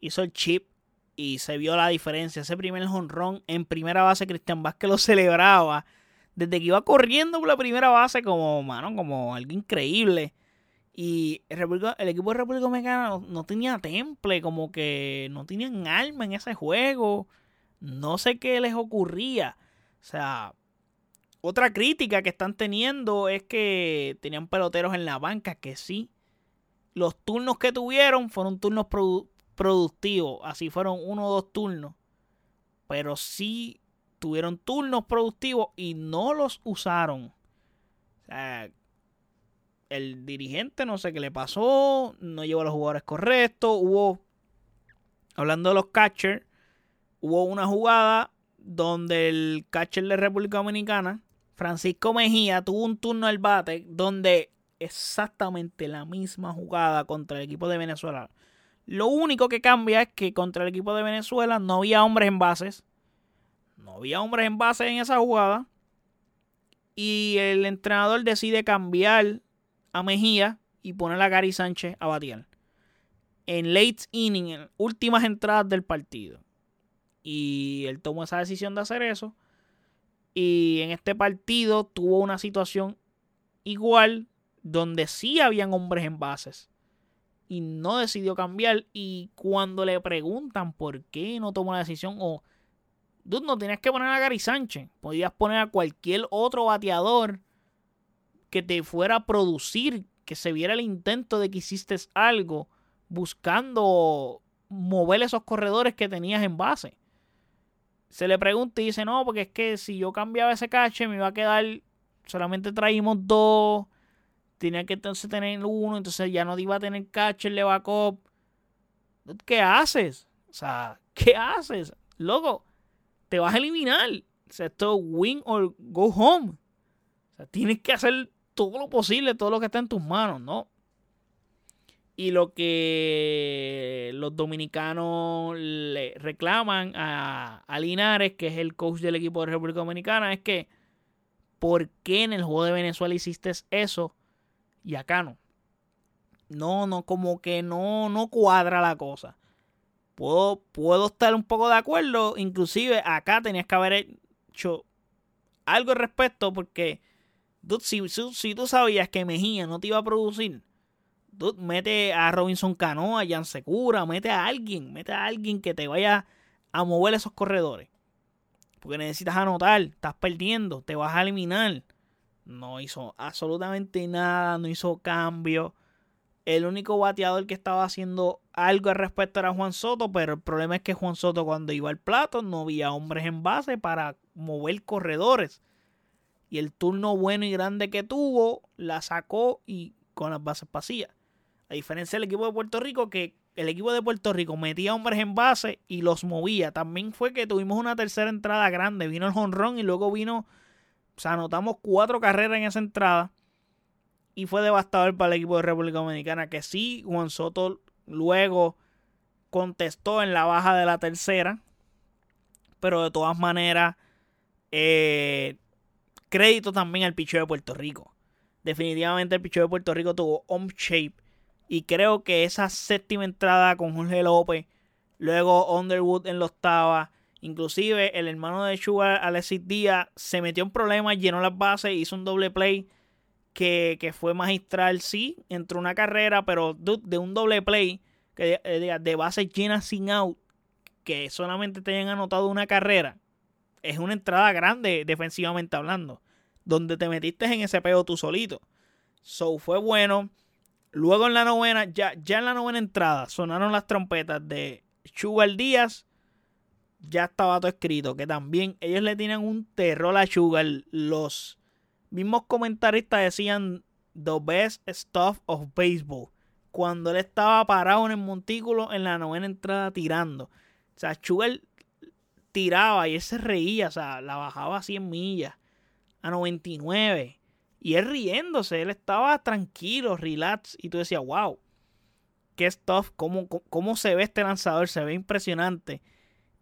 hizo el chip y se vio la diferencia. Ese primer jonrón en primera base, Cristian Vázquez lo celebraba desde que iba corriendo por la primera base como, mano, como algo increíble. Y el, equipo de República Dominicana no, tenía temple, como que no tenían alma en ese juego. No sé qué les ocurría. O sea, otra crítica que están teniendo es que tenían peloteros en la banca que sí. Los turnos que tuvieron fueron turnos productivos. Así fueron uno o dos turnos. Pero sí tuvieron turnos productivos y no los usaron. O sea, el dirigente no sé qué le pasó, no llevó a los jugadores correctos. Hubo, hablando de los catchers, hubo una jugada donde el catcher de República Dominicana, Francisco Mejía, tuvo un turno al bate donde exactamente la misma jugada contra el equipo de Venezuela lo único que cambia es que contra el equipo de Venezuela no había hombres en bases. No había hombres en bases en esa jugada. Y el entrenador decide cambiar a Mejía y poner a Gary Sánchez a batear. En late inning, en últimas entradas del partido. Y él tomó esa decisión de hacer eso. Y en este partido tuvo una situación igual donde sí habían hombres en bases y no decidió cambiar. Y cuando le preguntan por qué no tomó la decisión, o dude, no tenías que poner a Gary Sánchez, podías poner a cualquier otro bateador que te fuera a producir, que se viera el intento de que hiciste algo buscando mover esos corredores que tenías en base. Se le pregunta y dice, no, porque es que si yo cambiaba ese cache me iba a quedar, solamente traímos dos tenía que entonces tener uno, entonces ya no iba a tener catcher de backup. ¿Qué haces? O sea, ¿qué haces? Loco, te vas a eliminar. O sea, esto win or go home. O sea, tienes que hacer todo lo posible, todo lo que está en tus manos, ¿no? Y lo que los dominicanos le reclaman a, a Linares, que es el coach del equipo de República Dominicana, es que ¿por qué en el juego de Venezuela hiciste eso? y acá no. No, no, como que no, no cuadra la cosa. Puedo, puedo estar un poco de acuerdo. Inclusive acá tenías que haber hecho algo al respecto porque si, si, tú sabías que Mejía no te iba a producir, mete a Robinson Cano, a Jan Secura, mete a alguien, mete a alguien que te vaya a mover esos corredores. Porque necesitas anotar, estás perdiendo, te vas a eliminar. No hizo absolutamente nada, no hizo cambio. El único bateador que estaba haciendo algo al respecto era Juan Soto, pero el problema es que Juan Soto cuando iba al plato no había hombres en base para mover corredores. Y el turno bueno y grande que tuvo, la sacó y con las bases vacías. A diferencia del equipo de Puerto Rico, que el equipo de Puerto Rico metía hombres en base y los movía. También fue que tuvimos una tercera entrada grande. Vino el jonrón y luego vino o sea, anotamos cuatro carreras en esa entrada. Y fue devastador para el equipo de República Dominicana. Que sí, Juan Soto luego contestó en la baja de la tercera. Pero de todas maneras, eh, crédito también al picheo de Puerto Rico. Definitivamente el picheo de Puerto Rico tuvo on shape. Y creo que esa séptima entrada con Jorge López, luego Underwood en la octava Inclusive el hermano de Sugar, Alexis Díaz, se metió en problemas, llenó las bases, hizo un doble play que, fue magistral, sí, entró una carrera, pero de, un doble play que de, de bases llenas sin out, que solamente te hayan anotado una carrera, es una entrada grande defensivamente hablando, donde te metiste en ese peo tú solito. So fue bueno. Luego en la novena, ya, ya en la novena entrada, sonaron las trompetas de Sugar Díaz. Ya estaba todo escrito. Que también ellos le tienen un terror a Sugar. Los mismos comentaristas decían The best stuff of baseball. Cuando él estaba parado en el montículo en la novena entrada tirando. O sea, Sugar tiraba y él se reía. O sea, la bajaba a 100 millas. A 99. Y él riéndose, él estaba tranquilo, relax. Y tú decías, wow, qué stuff, cómo, cómo se ve este lanzador, se ve impresionante.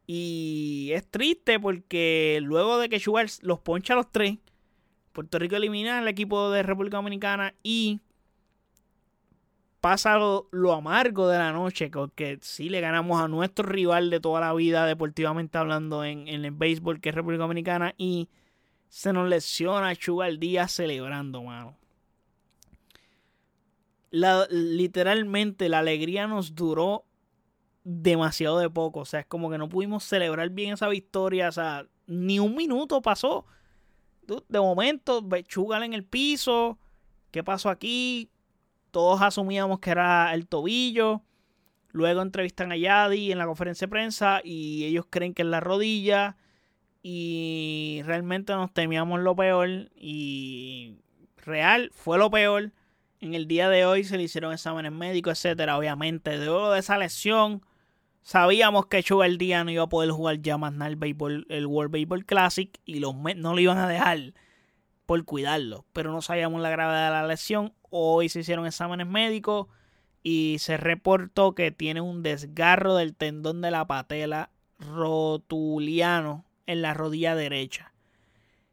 Y es triste porque luego de que Schwartz los poncha a los tres, Puerto Rico elimina al equipo de República Dominicana y pasa lo, amargo de la noche, porque sí le ganamos a nuestro rival de toda la vida, deportivamente hablando, en, en el béisbol, que es República Dominicana, y se nos lesiona Sugar día celebrando, mano. Literalmente la alegría nos duró demasiado de poco. O sea, es como que no pudimos celebrar bien esa victoria. O sea, ni un minuto pasó. De momento, Chugal en el piso. ¿Qué pasó aquí? Todos asumíamos que era el tobillo. Luego entrevistan a Yadi en la conferencia de prensa y ellos creen que es la rodilla y realmente nos temíamos lo peor y real fue lo peor. En el día de hoy se le hicieron exámenes médicos, etcétera. Obviamente, de esa lesión, sabíamos que el día no iba a poder jugar ya más nada el, el World Baseball Classic y los no lo iban a dejar por cuidarlo. Pero no sabíamos la gravedad de la lesión. Hoy se hicieron exámenes médicos y se reportó que tiene un desgarro del tendón de la patela rotuliano en la rodilla derecha.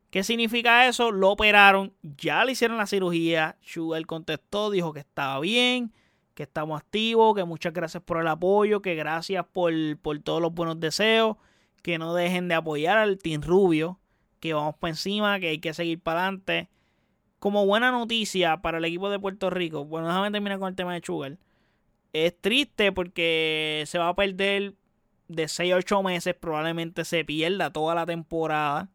¿Qué significa eso? Lo operaron, ya le hicieron la cirugía. Sugar contestó, dijo que estaba bien, que estamos activos, que muchas gracias por el apoyo, que gracias por, por todos los buenos deseos, que no dejen de apoyar al Team Rubio, que vamos para encima, que hay que seguir para adelante. Como buena noticia para el equipo de Puerto Rico, bueno, déjame terminar con el tema de Sugar. Es triste porque se va a perder de 6 a 8 meses probablemente se pierda toda la temporada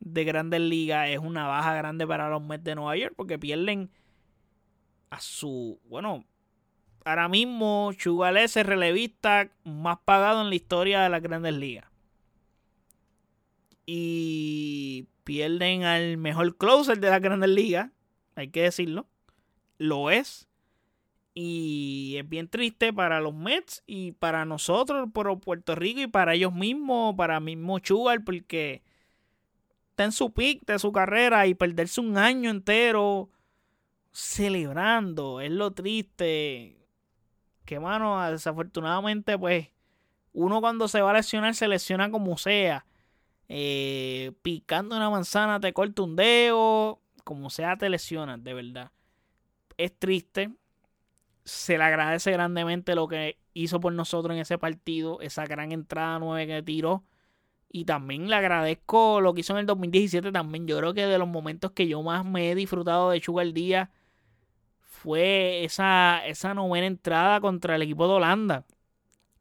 de Grandes Ligas. Es una baja grande para los Mets de Nueva York porque pierden a su. Bueno, ahora mismo Chugal es el relevista más pagado en la historia de las Grandes Ligas. Y pierden al mejor closer de las Grandes Ligas, hay que decirlo. Lo es. Y es bien triste para los Mets y para nosotros, por Puerto Rico y para ellos mismos, para mismo Chugal, porque está en su pick de su carrera y perderse un año entero celebrando, es lo triste. Que mano, desafortunadamente, pues, uno cuando se va a lesionar se lesiona como sea. Eh, picando una manzana te corta un dedo, como sea te lesionas, de verdad. Es triste, se le agradece grandemente lo que hizo por nosotros en ese partido, esa gran entrada 9 que tiró. Y también le agradezco lo que hizo en el 2017 también. Yo creo que de los momentos que yo más me he disfrutado de Sugar Día fue esa, esa novena entrada contra el equipo de Holanda.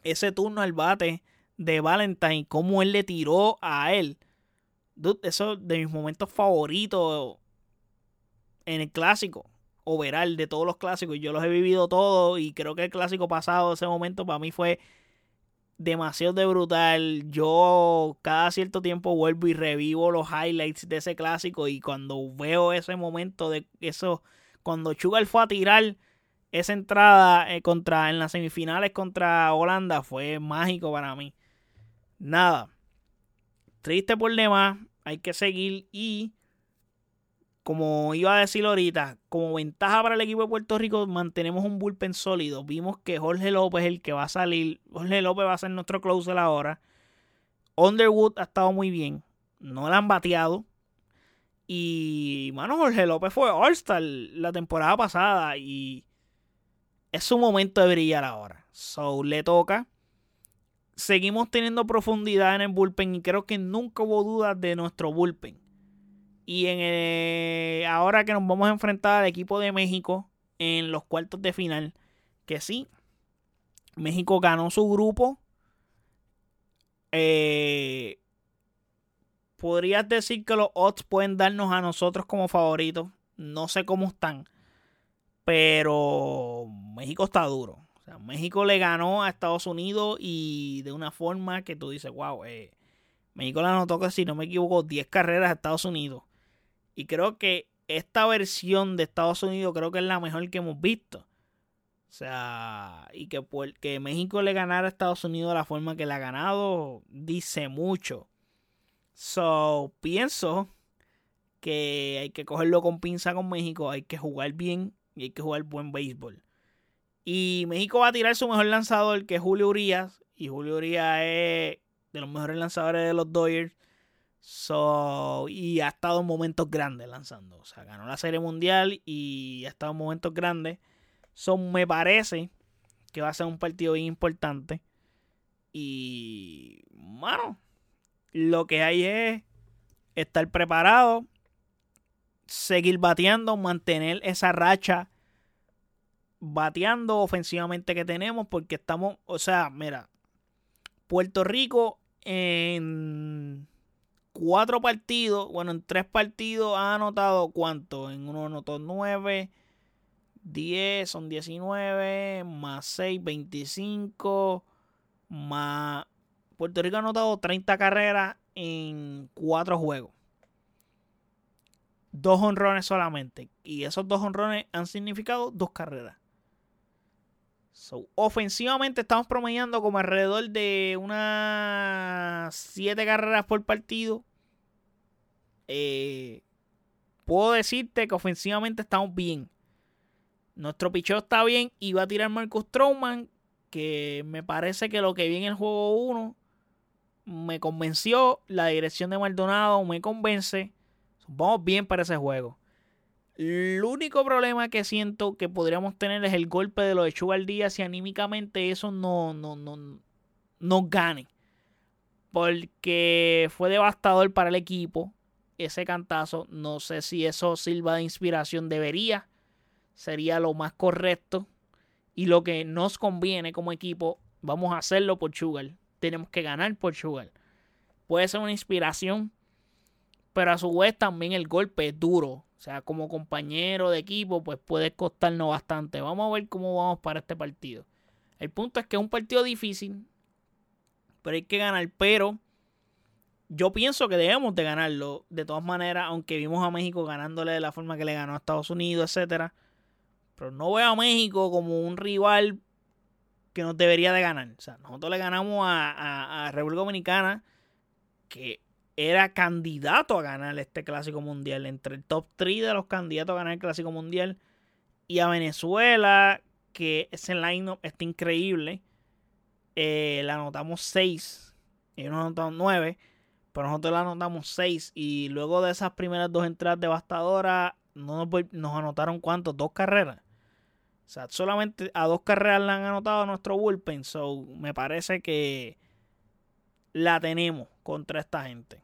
Ese turno al bate de Valentine, cómo él le tiró a él. eso de mis momentos favoritos en el clásico overall de todos los clásicos. Yo los he vivido todos y creo que el clásico pasado, ese momento para mí fue demasiado de brutal. Yo cada cierto tiempo vuelvo y revivo los highlights de ese clásico y cuando veo ese momento de eso, cuando Chugal fue a tirar esa entrada eh, contra en las semifinales contra Holanda fue mágico para mí. Nada. Triste por demás, hay que seguir y como iba a decir ahorita, como ventaja para el equipo de Puerto Rico, mantenemos un bullpen sólido. Vimos que Jorge López es el que va a salir. Jorge López va a ser nuestro closer ahora. Underwood ha estado muy bien. No la han bateado. Y, mano, Jorge López fue All-Star la temporada pasada. Y es su momento de brillar ahora. So, le toca. Seguimos teniendo profundidad en el bullpen. Y creo que nunca hubo dudas de nuestro bullpen y en eh, ahora que nos vamos a enfrentar al equipo de México en los cuartos de final, que sí, México ganó su grupo. Eh, podrías decir que los odds pueden darnos a nosotros como favoritos. No sé cómo están. Pero México está duro. O sea, México le ganó a Estados Unidos y de una forma que tú dices, wow, eh, México le anotó que si no me equivoco 10 carreras a Estados Unidos. Y creo que esta versión de Estados Unidos creo que es la mejor que hemos visto. O sea, y que, que México le ganara a Estados Unidos de la forma que le ha ganado, dice mucho. So, pienso que hay que cogerlo con pinza con México, hay que jugar bien y hay que jugar buen béisbol. Y México va a tirar su mejor lanzador, que es Julio Urias. Y Julio Urias es de los mejores lanzadores de los Dodgers. So, y ha estado en momentos grandes lanzando. O sea, ganó la Serie Mundial y ha estado en momentos grandes. So, me parece que va a ser un partido bien importante. Y, mano, lo que hay es estar preparado, seguir bateando, mantener esa racha bateando ofensivamente que tenemos, porque estamos, o sea, mira, Puerto Rico en cuatro partidos, bueno, en tres partidos ha anotado cuánto, en uno anotó nueve, diez, son diecinueve, más seis, veinticinco, más... Puerto Rico ha anotado 30 carreras en cuatro juegos dos honrones solamente. Y esos dos honrones han significado dos carreras. Ofensivamente estamos promediando como alrededor de unas siete carreras por partido. Eh, puedo decirte que ofensivamente estamos bien. Nuestro picheo está bien y va a tirar Marcus Stroman, que me parece que lo que vi en el juego 1 me convenció. La dirección de Maldonado me convence. Vamos bien para ese juego. El único problema que siento que podríamos tener es el golpe de lo de Sugar Díaz y anímicamente eso no, no, no, no gane. Porque fue devastador para el equipo ese cantazo. No sé si eso sirva de inspiración. Debería. Sería lo más correcto. Y lo que nos conviene como equipo, vamos a hacerlo por Sugar. Tenemos que ganar por Sugar. Puede ser una inspiración pero a su vez también el golpe es duro. O sea, como compañero de equipo, pues puede costarnos bastante. Vamos a ver cómo vamos para este partido. El punto es que es un partido difícil, pero hay que ganar. Pero yo pienso que debemos de ganarlo. De todas maneras, aunque vimos a México ganándole de la forma que le ganó a Estados Unidos, etcétera. Pero no veo a México como un rival que nos debería de ganar. O sea, nosotros le ganamos a, a, a República Dominicana, que era candidato a ganar este clásico mundial, entre el top 3 de los candidatos a ganar el clásico mundial, y a Venezuela, que ese line-up está increíble. Eh, le anotamos 6, ellos nos anotaron 9, pero nosotros le anotamos 6, y luego de esas primeras dos entradas devastadoras, no nos, anotaron cuántos, dos carreras. O sea, solamente a dos carreras le han anotado nuestro bullpen. So, me parece que la tenemos contra esta gente.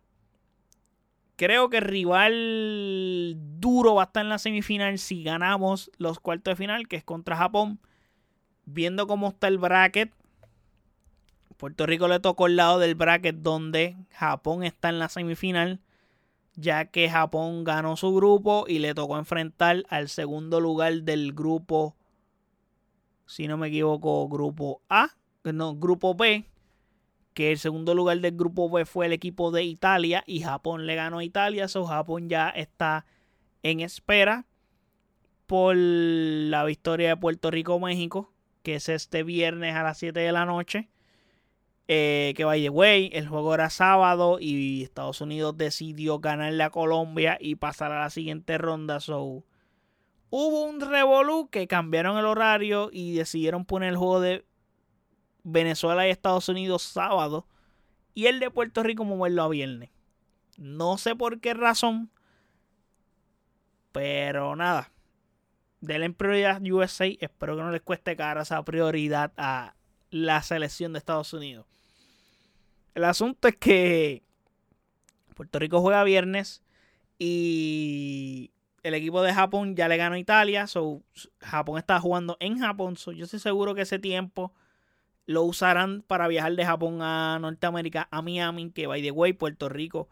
Creo que el rival duro va a estar en la semifinal si ganamos los cuartos de final, que es contra Japón. Viendo cómo está el bracket, Puerto Rico le tocó el lado del bracket donde Japón está en la semifinal, ya que Japón ganó su grupo y le tocó enfrentar al segundo lugar del grupo, si no me equivoco, grupo A, no, grupo B, que el segundo lugar del grupo B fue el equipo de Italia y Japón le ganó a Italia, so Japón ya está en espera por la victoria de Puerto Rico-México, que es este viernes a las 7 de la noche. Eh, que by the way, el juego era sábado y Estados Unidos decidió ganarle a Colombia y pasar a la siguiente ronda. So, hubo un revolú que cambiaron el horario y decidieron poner el juego de Venezuela y Estados Unidos sábado y el de Puerto Rico moverlo a viernes. No sé por qué razón, pero nada. Denle prioridad USA. Espero que no les cueste cara esa prioridad a la selección de Estados Unidos. El asunto es que Puerto Rico juega viernes y el equipo de Japón ya le ganó a Italia. So, Japón está jugando en Japón. Yo estoy seguro que ese tiempo lo usarán para viajar de Japón a Norteamérica, a Miami, que by the way, Puerto Rico.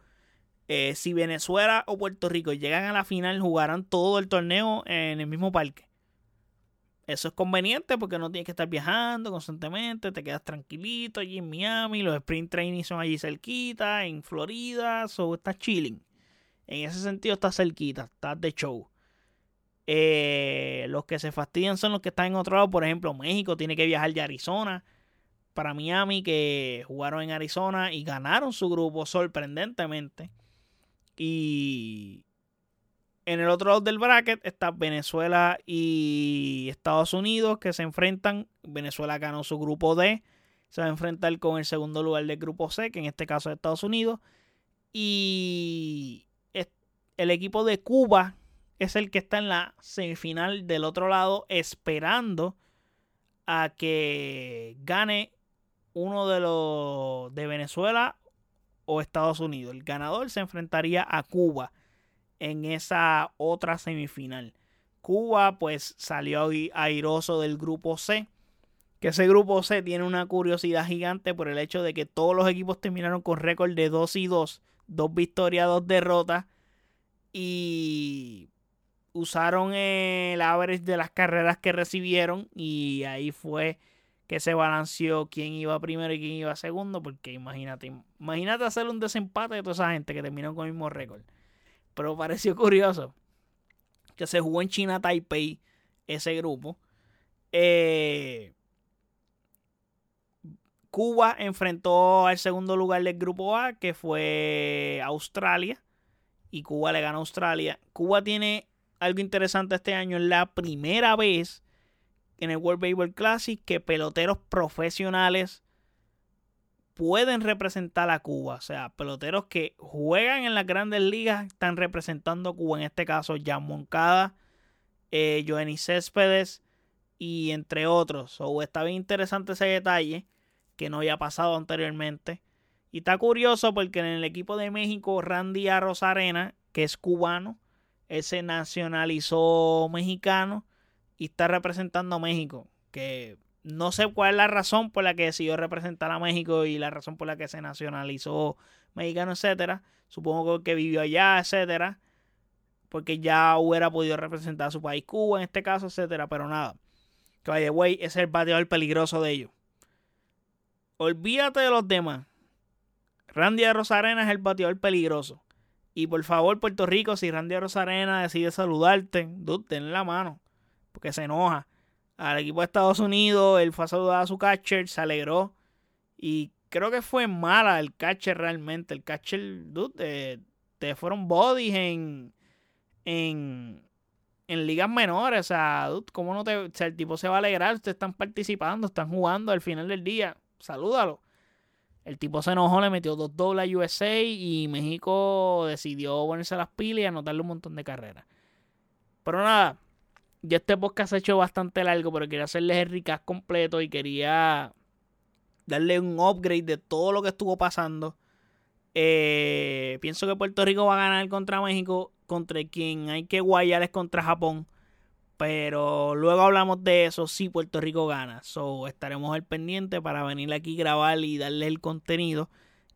Eh, si Venezuela o Puerto Rico llegan a la final, jugarán todo el torneo en el mismo parque. Eso es conveniente porque no tienes que estar viajando constantemente, te quedas tranquilito allí en Miami, los sprint training son allí cerquita, en Florida, so estás chilling. En ese sentido estás cerquita, estás de show. Eh, los que se fastidian son los que están en otro lado, por ejemplo, México tiene que viajar de Arizona para Miami, que jugaron en Arizona y ganaron su grupo sorprendentemente. Y en el otro lado del bracket está Venezuela y Estados Unidos que se enfrentan. Venezuela ganó su grupo D. Se va a enfrentar con el segundo lugar del grupo C, que en este caso es Estados Unidos. Y el equipo de Cuba es el que está en la semifinal del otro lado esperando a que gane uno de los de Venezuela o Estados Unidos. El ganador se enfrentaría a Cuba en esa otra semifinal. Cuba pues salió airoso del grupo C. Que ese grupo C tiene una curiosidad gigante por el hecho de que todos los equipos terminaron con récord de 2 y 2. Dos victorias, dos derrotas. Y usaron el average de las carreras que recibieron. Y ahí fue que se balanceó quién iba primero y quién iba segundo. Porque imagínate, imagínate hacer un desempate de toda esa gente que terminó con el mismo récord. Pero pareció curioso que se jugó en China Taipei ese grupo. Eh, Cuba enfrentó al segundo lugar del grupo A, que fue Australia. Y Cuba le ganó a Australia. Cuba tiene algo interesante este año. Es la primera vez en el World Baseball Classic que peloteros profesionales pueden representar a Cuba. O sea, peloteros que juegan en las grandes ligas están representando a Cuba. En este caso, Jan Moncada, eh, Joenny Céspedes y entre otros. O está bien interesante ese detalle que no había pasado anteriormente. Y está curioso porque en el equipo de México, Randy Arena, que es cubano, él se nacionalizó mexicano y está representando a México. Que no sé cuál es la razón por la que decidió representar a México y la razón por la que se nacionalizó mexicano, etcétera. Supongo que vivió allá, etcétera. Porque ya hubiera podido representar a su país, Cuba en este caso, etcétera. Pero nada. Que vaya, güey, es el bateador peligroso de ellos. Olvídate de los demás. Randy de Rosarena es el bateador peligroso. Y por favor, Puerto Rico, si Randy de Rosarena decide saludarte, dude, ten la mano. Porque se enoja al equipo de Estados Unidos. Él fue a saludar a su catcher, se alegró. Y creo que fue mala el catcher realmente. El catcher, dude, te, fueron bodies en, en, en ligas menores. O sea, dude, ¿cómo no te. O sea, el tipo se va a alegrar. Ustedes están participando, están jugando al final del día. Salúdalo. El tipo se enojó, le metió dos dobles a USA y México decidió ponerse las pilas y anotarle un montón de carreras. Pero nada, ya este podcast ha hecho bastante largo, pero quería hacerles el recap completo y quería darle un upgrade de todo lo que estuvo pasando. Eh, pienso que Puerto Rico va a ganar contra México, contra quien hay que guayar es contra Japón. Pero luego hablamos de eso si Puerto Rico gana. So estaremos al pendiente para venir aquí grabar y darle el contenido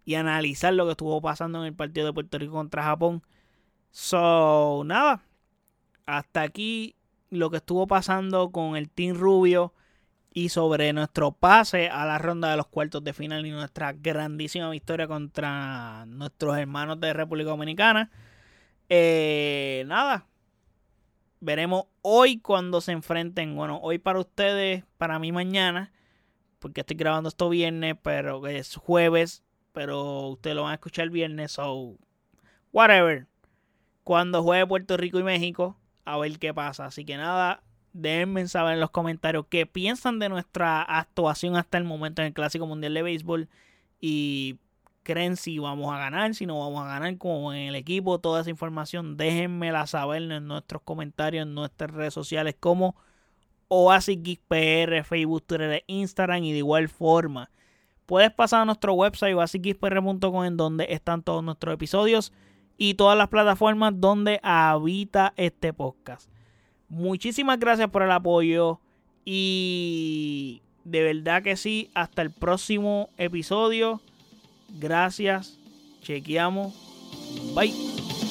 y analizar lo que estuvo pasando en el partido de Puerto Rico contra Japón. So, nada. Hasta aquí lo que estuvo pasando con el Team Rubio y sobre nuestro pase a la ronda de los cuartos de final y nuestra grandísima victoria contra nuestros hermanos de República Dominicana. Eh, nada, veremos hoy cuando se enfrenten. Bueno, hoy para ustedes, para mí mañana, porque estoy grabando esto viernes, pero es jueves, pero ustedes lo van a escuchar viernes, so whatever. Cuando juegue Puerto Rico y México, a ver qué pasa. Así que nada, déjenme saber en los comentarios qué piensan de nuestra actuación hasta el momento en el Clásico Mundial de Béisbol y creen si vamos a ganar, si no vamos a ganar, como en el equipo, toda esa información, déjenmela saber en nuestros comentarios, en nuestras redes sociales como Oasis PR, Facebook, Twitter, Instagram y de igual forma. Puedes pasar a nuestro website oasisxpr.com en donde están todos nuestros episodios y todas las plataformas donde habita este podcast. Muchísimas gracias por el apoyo y de verdad que sí, hasta el próximo episodio. Gracias, chequeamos, bye.